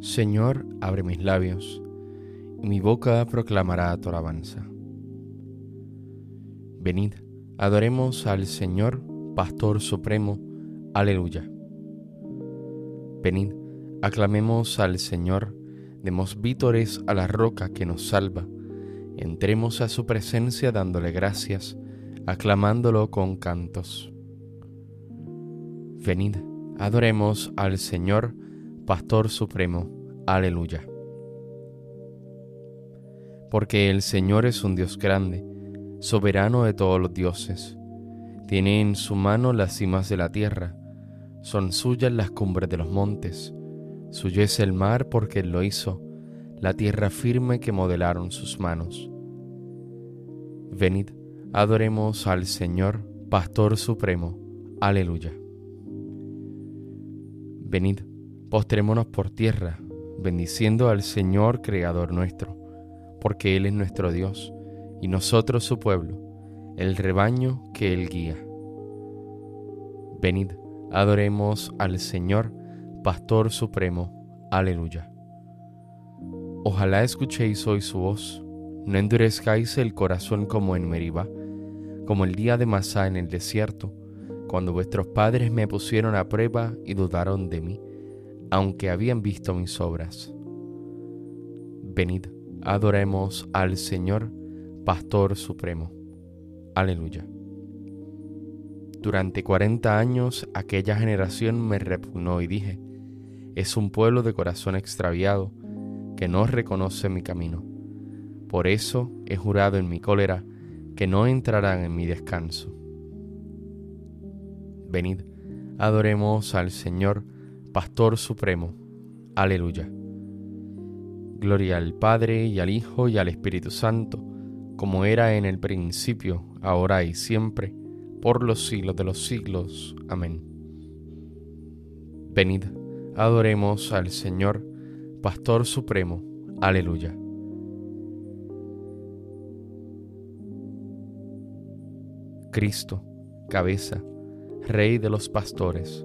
Señor, abre mis labios, y mi boca proclamará tu alabanza. Venid, adoremos al Señor, Pastor Supremo. Aleluya. Venid, aclamemos al Señor, demos vítores a la roca que nos salva, entremos a su presencia dándole gracias, aclamándolo con cantos. Venid, adoremos al Señor, Pastor Supremo. Aleluya. Porque el Señor es un Dios grande, soberano de todos los dioses. Tiene en su mano las cimas de la tierra, son suyas las cumbres de los montes. Suyo es el mar porque Él lo hizo, la tierra firme que modelaron sus manos. Venid, adoremos al Señor, Pastor Supremo. Aleluya. Venid, postrémonos por tierra, bendiciendo al Señor Creador nuestro, porque Él es nuestro Dios y nosotros su pueblo, el rebaño que Él guía. Venid, adoremos al Señor, Pastor Supremo. Aleluya. Ojalá escuchéis hoy su voz, no endurezcáis el corazón como en Meribá, como el día de Masá en el desierto, cuando vuestros padres me pusieron a prueba y dudaron de mí, aunque habían visto mis obras. Venid, adoremos al Señor, Pastor Supremo. Aleluya. Durante cuarenta años aquella generación me repugnó y dije, es un pueblo de corazón extraviado que no reconoce mi camino. Por eso he jurado en mi cólera que no entrarán en mi descanso. Venid, adoremos al Señor, Pastor Supremo. Aleluya. Gloria al Padre y al Hijo y al Espíritu Santo, como era en el principio, ahora y siempre, por los siglos de los siglos. Amén. Venid, adoremos al Señor, Pastor Supremo. Aleluya. Cristo, cabeza, Rey de los pastores,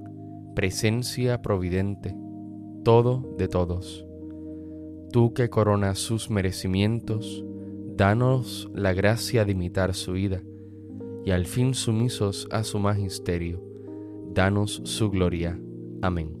presencia providente, todo de todos. Tú que coronas sus merecimientos, danos la gracia de imitar su vida, y al fin sumisos a su magisterio, danos su gloria. Amén.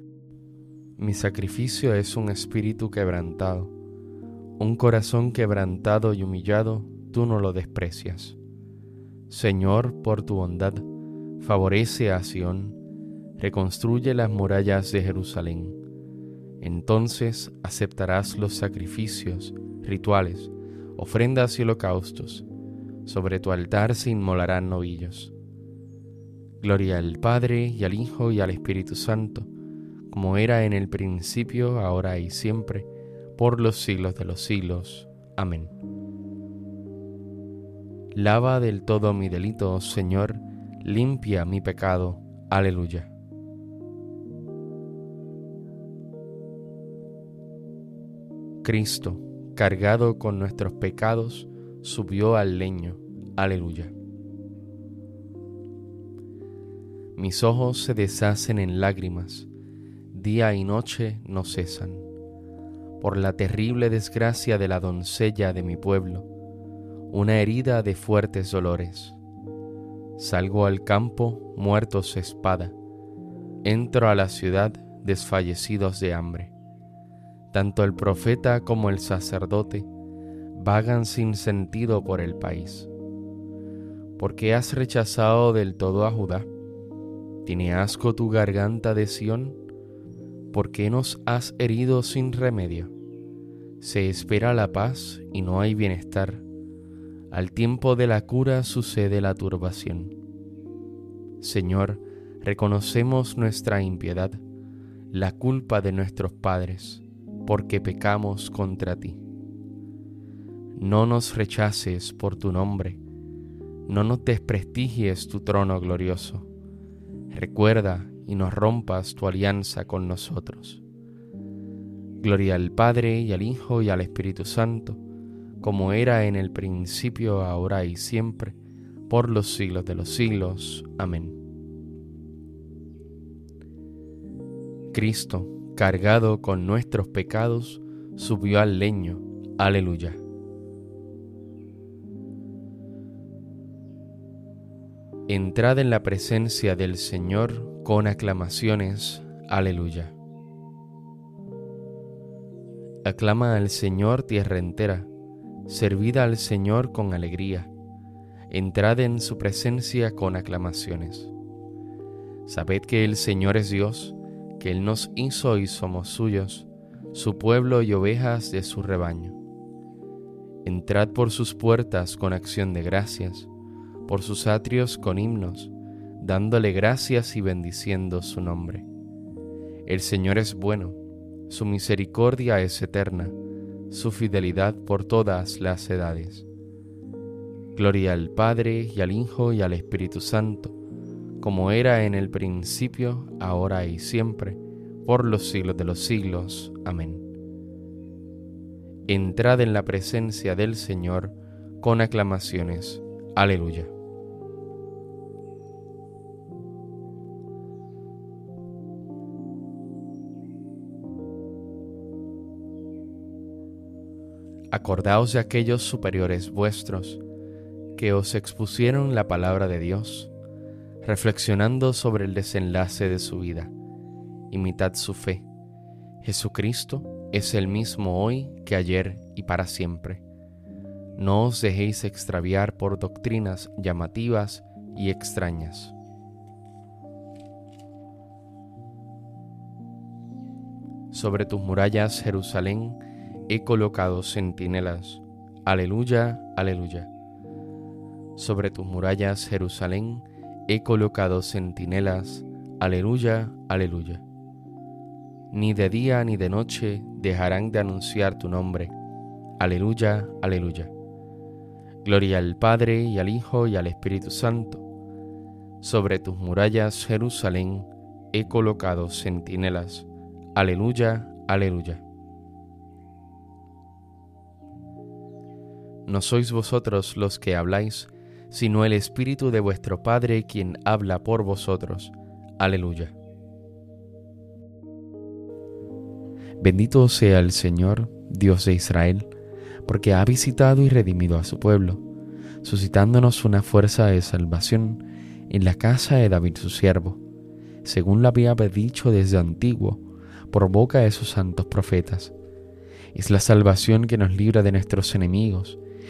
Mi sacrificio es un espíritu quebrantado, un corazón quebrantado y humillado, tú no lo desprecias. Señor, por tu bondad, favorece a Sión, reconstruye las murallas de Jerusalén. Entonces aceptarás los sacrificios, rituales, ofrendas y holocaustos. Sobre tu altar se inmolarán novillos. Gloria al Padre y al Hijo y al Espíritu Santo, como era en el principio, ahora y siempre, por los siglos de los siglos. Amén. Lava del todo mi delito, Señor, limpia mi pecado. Aleluya. Cristo, cargado con nuestros pecados, subió al leño. Aleluya. Mis ojos se deshacen en lágrimas, día y noche no cesan, por la terrible desgracia de la doncella de mi pueblo una herida de fuertes dolores. Salgo al campo muertos espada, entro a la ciudad desfallecidos de hambre. Tanto el profeta como el sacerdote vagan sin sentido por el país. ¿Por qué has rechazado del todo a Judá? ¿Tiene asco tu garganta de Sión? ¿Por qué nos has herido sin remedio? Se espera la paz y no hay bienestar al tiempo de la cura sucede la turbación. Señor, reconocemos nuestra impiedad, la culpa de nuestros padres, porque pecamos contra ti. No nos rechaces por tu nombre, no nos desprestigies tu trono glorioso. Recuerda y nos rompas tu alianza con nosotros. Gloria al Padre y al Hijo y al Espíritu Santo como era en el principio, ahora y siempre, por los siglos de los siglos. Amén. Cristo, cargado con nuestros pecados, subió al leño. Aleluya. Entrad en la presencia del Señor con aclamaciones. Aleluya. Aclama al Señor tierra entera servid al Señor con alegría, entrad en su presencia con aclamaciones. Sabed que el Señor es Dios, que Él nos hizo y somos suyos, su pueblo y ovejas de su rebaño. Entrad por sus puertas con acción de gracias, por sus atrios con himnos, dándole gracias y bendiciendo su nombre. El Señor es bueno, su misericordia es eterna su fidelidad por todas las edades. Gloria al Padre y al Hijo y al Espíritu Santo, como era en el principio, ahora y siempre, por los siglos de los siglos. Amén. Entrad en la presencia del Señor con aclamaciones. Aleluya. Acordaos de aquellos superiores vuestros que os expusieron la palabra de Dios, reflexionando sobre el desenlace de su vida. Imitad su fe. Jesucristo es el mismo hoy que ayer y para siempre. No os dejéis extraviar por doctrinas llamativas y extrañas. Sobre tus murallas, Jerusalén, he colocado centinelas. Aleluya, aleluya. Sobre tus murallas, Jerusalén, he colocado centinelas. Aleluya, aleluya. Ni de día ni de noche dejarán de anunciar tu nombre. Aleluya, aleluya. Gloria al Padre y al Hijo y al Espíritu Santo. Sobre tus murallas, Jerusalén, he colocado centinelas. Aleluya, aleluya. No sois vosotros los que habláis, sino el Espíritu de vuestro Padre quien habla por vosotros. Aleluya. Bendito sea el Señor, Dios de Israel, porque ha visitado y redimido a su pueblo, suscitándonos una fuerza de salvación en la casa de David su siervo, según lo había dicho desde antiguo, por boca de sus santos profetas. Es la salvación que nos libra de nuestros enemigos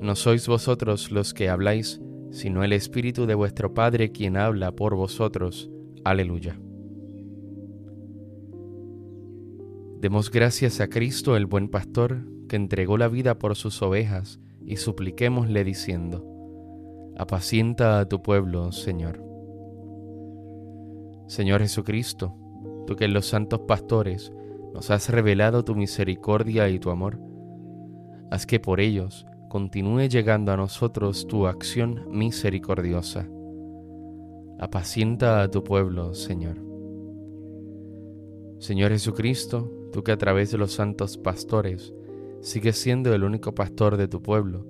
No sois vosotros los que habláis, sino el Espíritu de vuestro Padre quien habla por vosotros. Aleluya. Demos gracias a Cristo el buen pastor, que entregó la vida por sus ovejas, y supliquémosle diciendo, apacienta a tu pueblo, Señor. Señor Jesucristo, tú que en los santos pastores nos has revelado tu misericordia y tu amor, haz que por ellos continúe llegando a nosotros tu acción misericordiosa. Apacienta a tu pueblo, Señor. Señor Jesucristo, tú que a través de los santos pastores sigues siendo el único pastor de tu pueblo,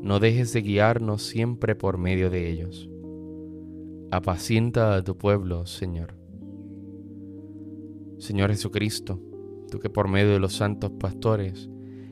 no dejes de guiarnos siempre por medio de ellos. Apacienta a tu pueblo, Señor. Señor Jesucristo, tú que por medio de los santos pastores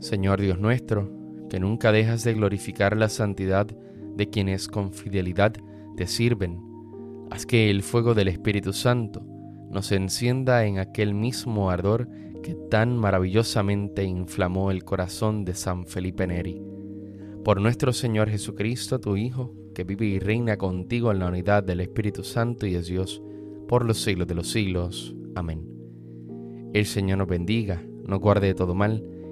Señor Dios nuestro, que nunca dejas de glorificar la santidad de quienes con fidelidad te sirven, haz que el fuego del Espíritu Santo nos encienda en aquel mismo ardor que tan maravillosamente inflamó el corazón de San Felipe Neri. Por nuestro Señor Jesucristo, tu Hijo, que vive y reina contigo en la unidad del Espíritu Santo y es Dios, por los siglos de los siglos. Amén. El Señor nos bendiga, nos guarde de todo mal,